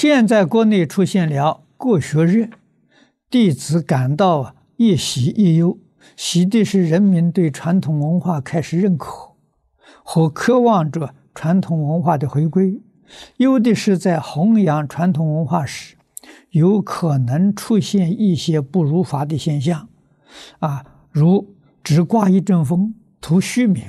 现在国内出现了国学热，弟子感到一喜一忧。喜的是人民对传统文化开始认可，和渴望着传统文化的回归；忧的是在弘扬传统文化时，有可能出现一些不如法的现象，啊，如只挂一阵风、图虚名，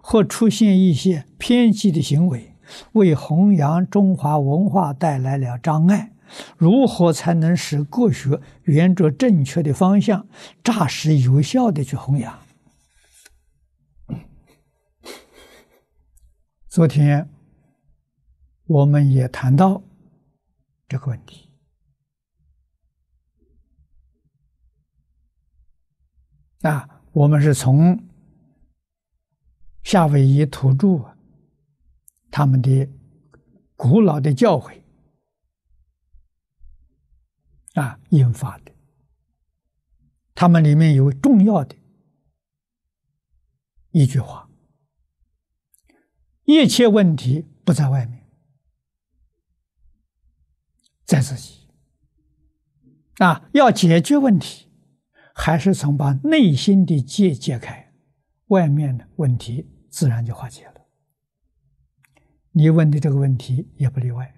或出现一些偏激的行为，为弘扬中华文化带来了障碍。如何才能使国学沿着正确的方向，扎实有效的去弘扬？昨天我们也谈到这个问题啊，我们是从夏威夷土著他们的古老的教诲。啊，引发的，他们里面有重要的一句话：一切问题不在外面，在自己。啊，要解决问题，还是从把内心的结解开，外面的问题自然就化解了。你问的这个问题也不例外。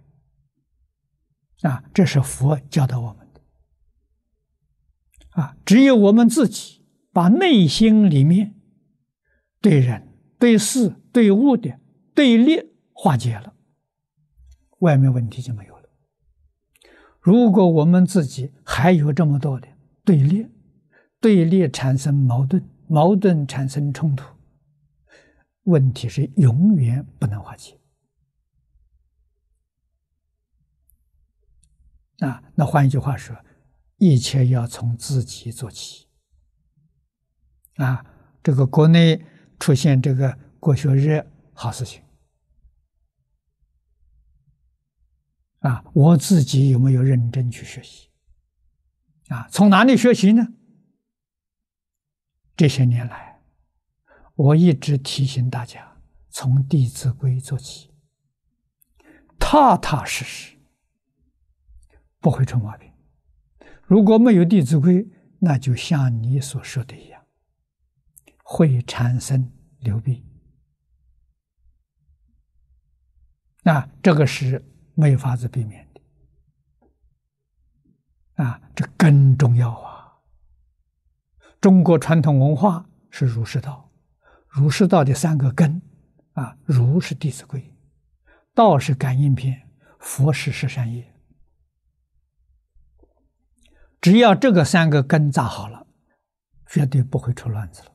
啊，这是佛教导我们的。啊，只有我们自己把内心里面对人、对事、对物的对立化解了，外面问题就没有了。如果我们自己还有这么多的对立，对立产生矛盾，矛盾产生冲突，问题是永远不能化解。啊，那换一句话说。一切要从自己做起，啊，这个国内出现这个国学热，好事情，啊，我自己有没有认真去学习？啊，从哪里学习呢？这些年来，我一直提醒大家，从《弟子规》做起，踏踏实实，不会出毛病。如果没有《弟子规》，那就像你所说的一样，会产生流弊。那这个是没法子避免的。啊，这更重要啊！中国传统文化是儒释道，儒释道的三个根啊，儒是《弟子规》，道是感应篇，佛是十善业。只要这个三个根扎好了，绝对不会出乱子了。